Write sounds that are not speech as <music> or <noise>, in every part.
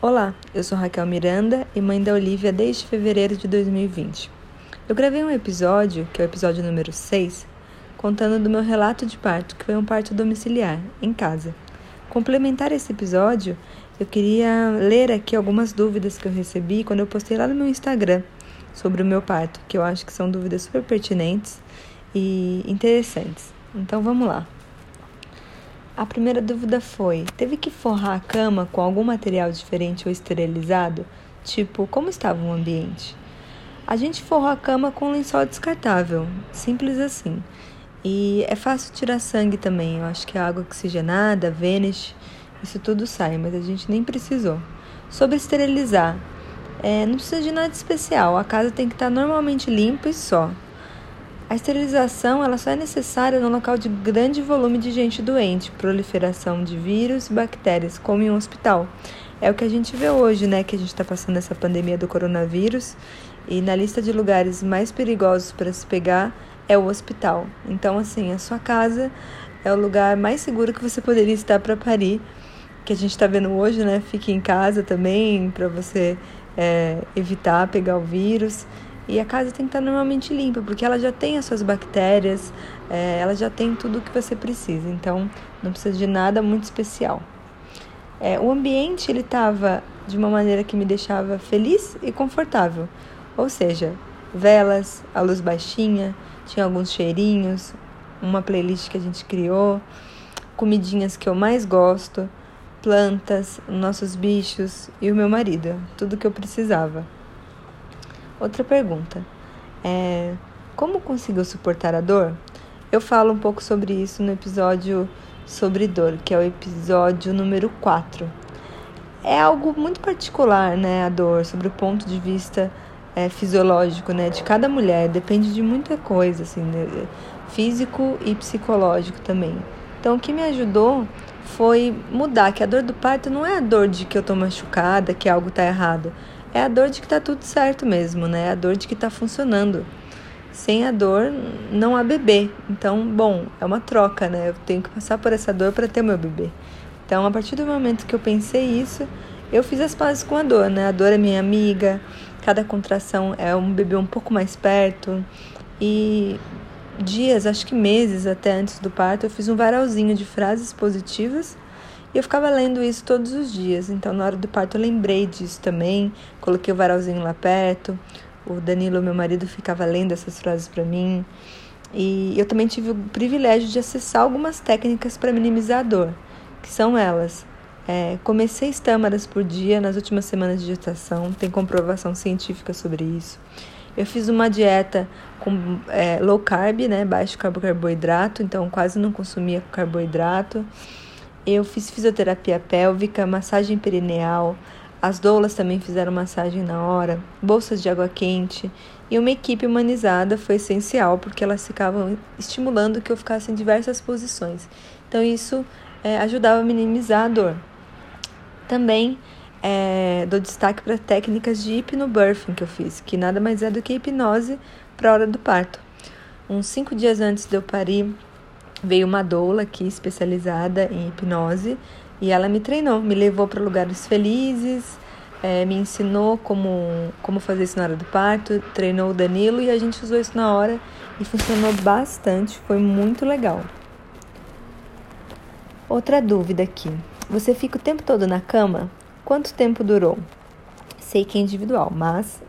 Olá, eu sou Raquel Miranda e mãe da Olivia desde fevereiro de 2020. Eu gravei um episódio, que é o episódio número 6, contando do meu relato de parto, que foi um parto domiciliar, em casa. Complementar esse episódio, eu queria ler aqui algumas dúvidas que eu recebi quando eu postei lá no meu Instagram sobre o meu parto, que eu acho que são dúvidas super pertinentes e interessantes. Então vamos lá. A primeira dúvida foi: teve que forrar a cama com algum material diferente ou esterilizado? Tipo, como estava o ambiente? A gente forrou a cama com lençol descartável, simples assim. E é fácil tirar sangue também. Eu acho que a água oxigenada, Vanish, isso tudo sai, mas a gente nem precisou. Sobre esterilizar, é, não precisa de nada especial. A casa tem que estar normalmente limpa e só. A esterilização ela só é necessária no local de grande volume de gente doente, proliferação de vírus e bactérias, como em um hospital. É o que a gente vê hoje, né? Que a gente está passando essa pandemia do coronavírus e na lista de lugares mais perigosos para se pegar é o hospital. Então, assim, a sua casa é o lugar mais seguro que você poderia estar para parir, que a gente está vendo hoje, né? Fique em casa também para você é, evitar pegar o vírus. E a casa tem que estar normalmente limpa, porque ela já tem as suas bactérias, é, ela já tem tudo o que você precisa. Então, não precisa de nada muito especial. É, o ambiente ele estava de uma maneira que me deixava feliz e confortável. Ou seja, velas, a luz baixinha, tinha alguns cheirinhos, uma playlist que a gente criou, comidinhas que eu mais gosto, plantas, nossos bichos e o meu marido, tudo que eu precisava. Outra pergunta é: como conseguiu suportar a dor? Eu falo um pouco sobre isso no episódio sobre dor, que é o episódio número 4. É algo muito particular, né, a dor, sobre o ponto de vista é, fisiológico, né, de cada mulher, depende de muita coisa, assim, né, físico e psicológico também. Então, o que me ajudou foi mudar que a dor do parto não é a dor de que eu tô machucada, que algo tá errado é a dor de que tá tudo certo mesmo, né? É a dor de que tá funcionando. Sem a dor, não há bebê. Então, bom, é uma troca, né? Eu tenho que passar por essa dor para ter meu bebê. Então, a partir do momento que eu pensei isso, eu fiz as pazes com a dor, né? A dor é minha amiga, cada contração é um bebê um pouco mais perto. E dias, acho que meses até antes do parto, eu fiz um varalzinho de frases positivas e eu ficava lendo isso todos os dias. Então, na hora do parto, eu lembrei disso também. Coloquei o varalzinho lá perto. O Danilo, meu marido, ficava lendo essas frases para mim. E eu também tive o privilégio de acessar algumas técnicas para minimizar a dor, que são elas. É, comer seis tâmaras por dia nas últimas semanas de gestação, tem comprovação científica sobre isso. Eu fiz uma dieta com é, low carb, né, baixo carboidrato, então quase não consumia carboidrato. Eu fiz fisioterapia pélvica, massagem perineal, as doulas também fizeram massagem na hora, bolsas de água quente e uma equipe humanizada foi essencial porque elas ficavam estimulando que eu ficasse em diversas posições. Então isso é, ajudava a minimizar a dor. Também é, dou destaque para técnicas de hipnobirthing que eu fiz, que nada mais é do que hipnose para a hora do parto. Uns cinco dias antes de eu parir, veio uma doula aqui especializada em hipnose e ela me treinou, me levou para lugares felizes, é, me ensinou como, como fazer isso na hora do parto, treinou o Danilo e a gente usou isso na hora e funcionou bastante, foi muito legal. Outra dúvida aqui: você fica o tempo todo na cama? Quanto tempo durou? Sei que é individual, mas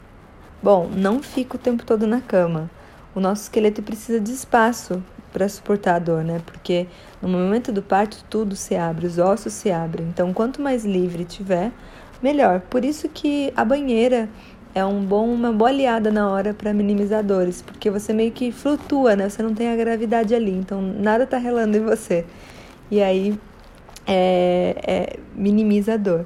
bom, não fico o tempo todo na cama. O nosso esqueleto precisa de espaço para suportar a dor, né? Porque no momento do parto tudo se abre, os ossos se abrem. Então, quanto mais livre tiver, melhor. Por isso que a banheira é um bom, uma boa aliada na hora para minimizar dores, porque você meio que flutua, né? Você não tem a gravidade ali, então nada tá relando em você. E aí é, é, minimiza a dor.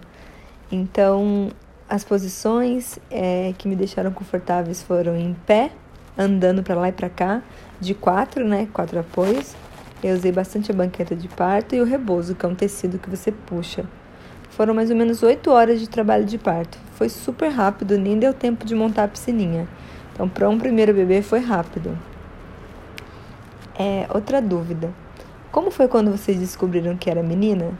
Então, as posições é, que me deixaram confortáveis foram em pé, andando para lá e para cá, de quatro, né? Quatro apoios. Eu usei bastante a banqueta de parto e o rebozo, que é um tecido que você puxa. Foram mais ou menos oito horas de trabalho de parto. Foi super rápido, nem deu tempo de montar a piscininha. Então, para um primeiro bebê foi rápido. É, outra dúvida. Como foi quando vocês descobriram que era menina?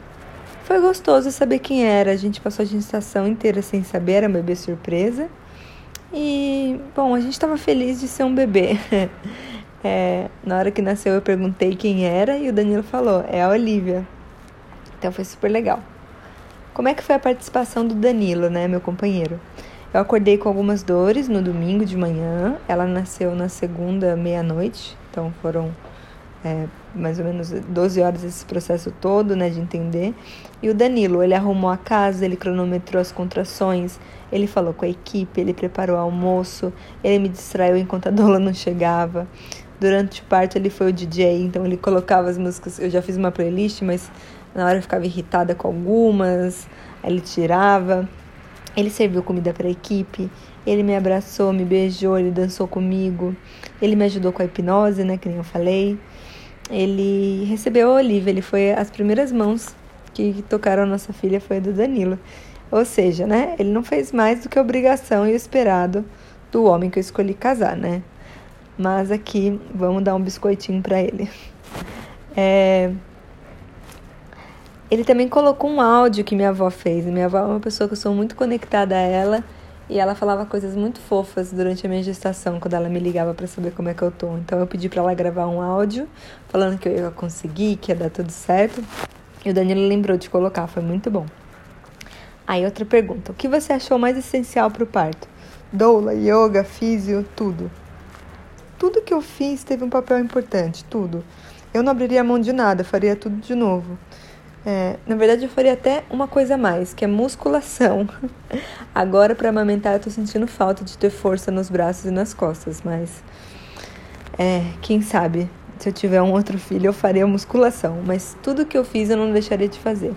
Foi gostoso saber quem era. A gente passou a gestação inteira sem saber, era um bebê surpresa. E, bom, a gente estava feliz de ser um bebê. <laughs> É, na hora que nasceu, eu perguntei quem era e o Danilo falou: é a Olivia. Então foi super legal. Como é que foi a participação do Danilo, né, meu companheiro? Eu acordei com algumas dores no domingo de manhã. Ela nasceu na segunda meia-noite, então foram é, mais ou menos 12 horas esse processo todo, né, de entender. E o Danilo, ele arrumou a casa, ele cronometrou as contrações, ele falou com a equipe, ele preparou o almoço, ele me distraiu enquanto a doula não chegava. Durante o parto ele foi o DJ, então ele colocava as músicas. Eu já fiz uma playlist, mas na hora eu ficava irritada com algumas, aí ele tirava. Ele serviu comida para a equipe, ele me abraçou, me beijou, ele dançou comigo, ele me ajudou com a hipnose, né, que nem eu falei. Ele recebeu a Olivia, ele foi as primeiras mãos que tocaram nossa filha foi a do Danilo. Ou seja, né, ele não fez mais do que a obrigação e o esperado do homem que eu escolhi casar, né? Mas aqui vamos dar um biscoitinho para ele. <laughs> É, ele também colocou um áudio que minha avó fez. Minha avó é uma pessoa que eu sou muito conectada a ela e ela falava coisas muito fofas durante a minha gestação, quando ela me ligava para saber como é que eu tô. Então eu pedi para ela gravar um áudio falando que eu ia conseguir, que ia dar tudo certo. E o Danilo lembrou de colocar, foi muito bom. Aí outra pergunta: o que você achou mais essencial para o parto? Doula, yoga, físio, tudo. Tudo que eu fiz teve um papel importante, tudo. Eu não abriria mão de nada, faria tudo de novo. É, na verdade, eu faria até uma coisa a mais, que é musculação. <laughs> Agora, para amamentar, eu tô sentindo falta de ter força nos braços e nas costas, mas. É, quem sabe, se eu tiver um outro filho, eu faria musculação. Mas tudo que eu fiz, eu não deixaria de fazer.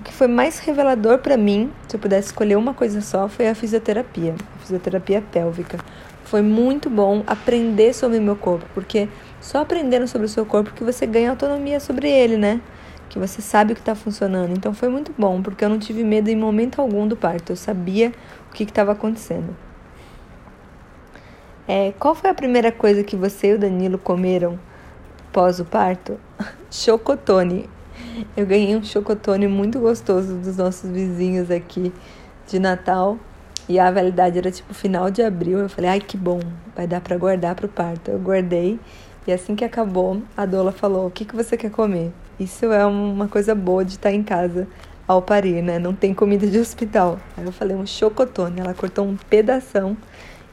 O que foi mais revelador para mim, se eu pudesse escolher uma coisa só, foi a fisioterapia, a fisioterapia pélvica. Foi muito bom aprender sobre meu corpo, porque só aprendendo sobre o seu corpo que você ganha autonomia sobre ele, né? que você sabe o que está funcionando. Então foi muito bom, porque eu não tive medo em momento algum do parto, eu sabia o que estava acontecendo. É, qual foi a primeira coisa que você e o Danilo comeram pós o parto? <laughs> chocotone. Eu ganhei um chocotone muito gostoso dos nossos vizinhos aqui de Natal. E a validade era tipo final de abril. Eu falei, ai que bom, vai dar para guardar para o parto. Eu guardei e assim que acabou, a doula falou: O que, que você quer comer? Isso é uma coisa boa de estar em casa ao parir, né? Não tem comida de hospital. Aí eu falei: Um chocotone. Ela cortou um pedação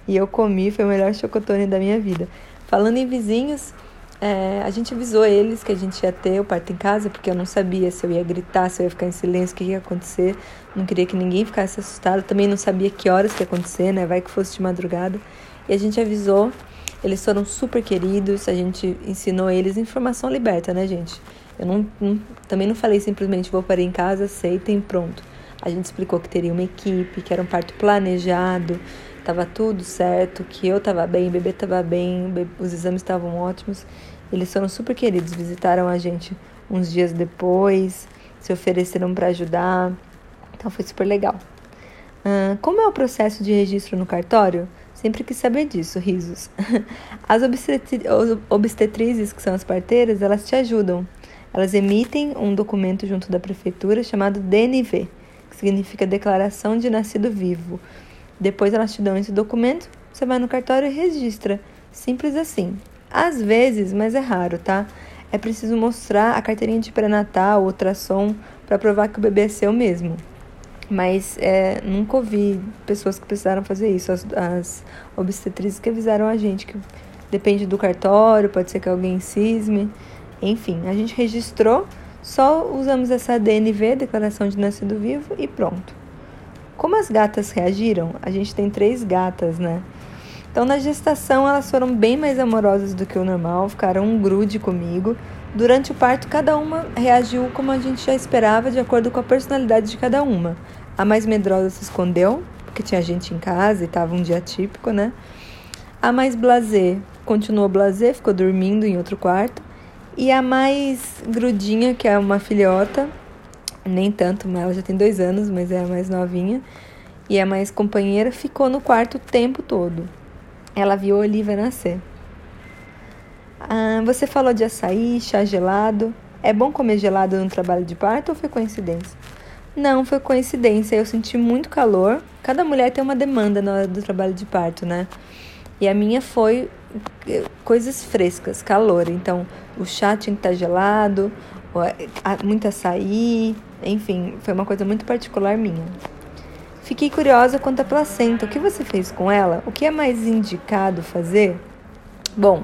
e eu comi. Foi o melhor chocotone da minha vida. Falando em vizinhos, é, a gente avisou eles que a gente ia ter o parto em casa, porque eu não sabia se eu ia gritar, se eu ia ficar em silêncio, o que ia acontecer. Não queria que ninguém ficasse assustado. Também não sabia que horas que ia acontecer, né? Vai que fosse de madrugada. E a gente avisou eles foram super queridos, a gente ensinou eles informação liberta, né, gente? Eu não, não, também não falei simplesmente vou parir em casa, aceitem, pronto. A gente explicou que teria uma equipe, que era um parto planejado, estava tudo certo, que eu estava bem, o bebê estava bem, os exames estavam ótimos. Eles foram super queridos, visitaram a gente uns dias depois, se ofereceram para ajudar. Então foi super legal. Uh, como é o processo de registro no cartório? Sempre quis saber disso, risos. <laughs> As obstetrizes, que são as parteiras, elas te ajudam. Elas emitem um documento junto da prefeitura chamado DNV, que significa Declaração de Nascido Vivo. Depois elas te dão esse documento, você vai no cartório e registra. Simples assim. Às vezes, mas é raro, tá? É preciso mostrar a carteirinha de pré-natal, ultrassom, para provar que o bebê é seu mesmo. Mas é, nunca ouvi pessoas que precisaram fazer isso. As, as obstetrizes que avisaram a gente que depende do cartório, pode ser que alguém cisme. Enfim, a gente registrou, só usamos essa DNV, Declaração de Nascido Vivo, e pronto. Como as gatas reagiram? A gente tem três gatas, né? Então, na gestação, elas foram bem mais amorosas do que o normal, ficaram um grude comigo. Durante o parto, cada uma reagiu como a gente já esperava, de acordo com a personalidade de cada uma. A mais medrosa se escondeu, porque tinha gente em casa e estava um dia típico, né? A mais blazer continuou blazer, ficou dormindo em outro quarto. E a mais grudinha, que é uma filhota, nem tanto, mas ela já tem dois anos, mas é a mais novinha. E a mais companheira ficou no quarto o tempo todo. Ela viu a Olivia nascer. Ah, você falou de açaí, chá gelado. É bom comer gelado no trabalho de parto ou foi coincidência? Não, foi coincidência. Eu senti muito calor. Cada mulher tem uma demanda na hora do trabalho de parto, né? E a minha foi eh, coisas frescas, calor. Então, o chá tinha que estar gelado, muito açaí, enfim, foi uma coisa muito particular minha. Fiquei curiosa quanto à placenta. O que você fez com ela? O que é mais indicado fazer? Bom,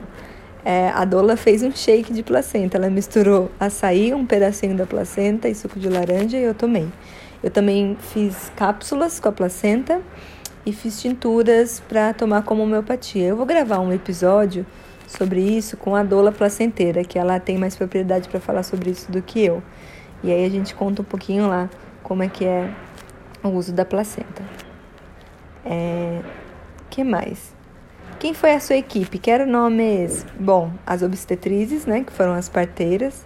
é, a Dola fez um shake de placenta. Ela misturou açaí, um pedacinho da placenta e suco de laranja e eu tomei. Eu também fiz cápsulas com a placenta e fiz tinturas para tomar como homeopatia. Eu vou gravar um episódio sobre isso com a Dola Placenteira, que ela tem mais propriedade para falar sobre isso do que eu. E aí a gente conta um pouquinho lá como é que é o uso da placenta. É, que mais? Quem foi a sua equipe? Quero nomes. Bom, as obstetrizes, né, que foram as parteiras,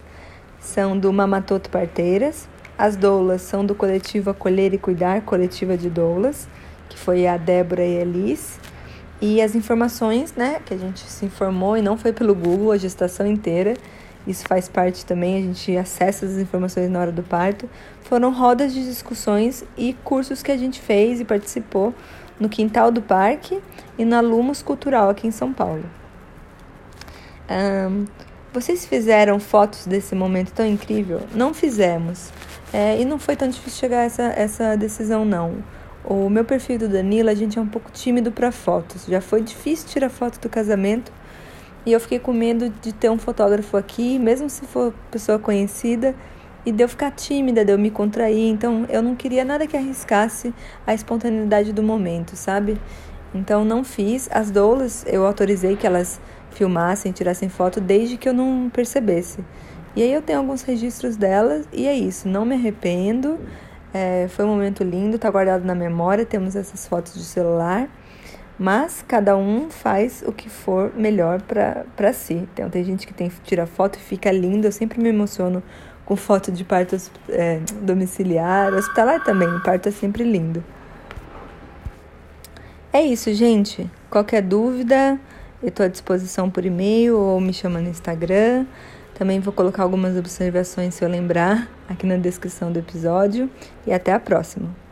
são do Mamatoto Parteiras. As doulas são do coletivo Acolher e Cuidar, coletiva de doulas, que foi a Débora e a Elis. E as informações, né, que a gente se informou e não foi pelo Google a gestação inteira, isso faz parte também, a gente acessa as informações na hora do parto. Foram rodas de discussões e cursos que a gente fez e participou no quintal do parque e na Lumos Cultural aqui em São Paulo. Um, vocês fizeram fotos desse momento tão incrível? Não fizemos. É, e não foi tão difícil chegar a essa, essa decisão, não. O meu perfil do Danilo, a gente é um pouco tímido para fotos. Já foi difícil tirar foto do casamento e eu fiquei com medo de ter um fotógrafo aqui, mesmo se for pessoa conhecida, e de eu ficar tímida, de eu me contrair. Então eu não queria nada que arriscasse a espontaneidade do momento, sabe? Então não fiz. As doulas eu autorizei que elas filmassem, tirassem foto desde que eu não percebesse. E aí eu tenho alguns registros delas e é isso. Não me arrependo. É, foi um momento lindo, tá guardado na memória. Temos essas fotos de celular. Mas cada um faz o que for melhor para si. Então tem gente que tem tira foto e fica lindo. Eu sempre me emociono com foto de parto é, domiciliar, hospitalar também. O parto é sempre lindo. É isso, gente. Qualquer dúvida, eu estou à disposição por e-mail ou me chama no Instagram. Também vou colocar algumas observações se eu lembrar aqui na descrição do episódio. E até a próxima.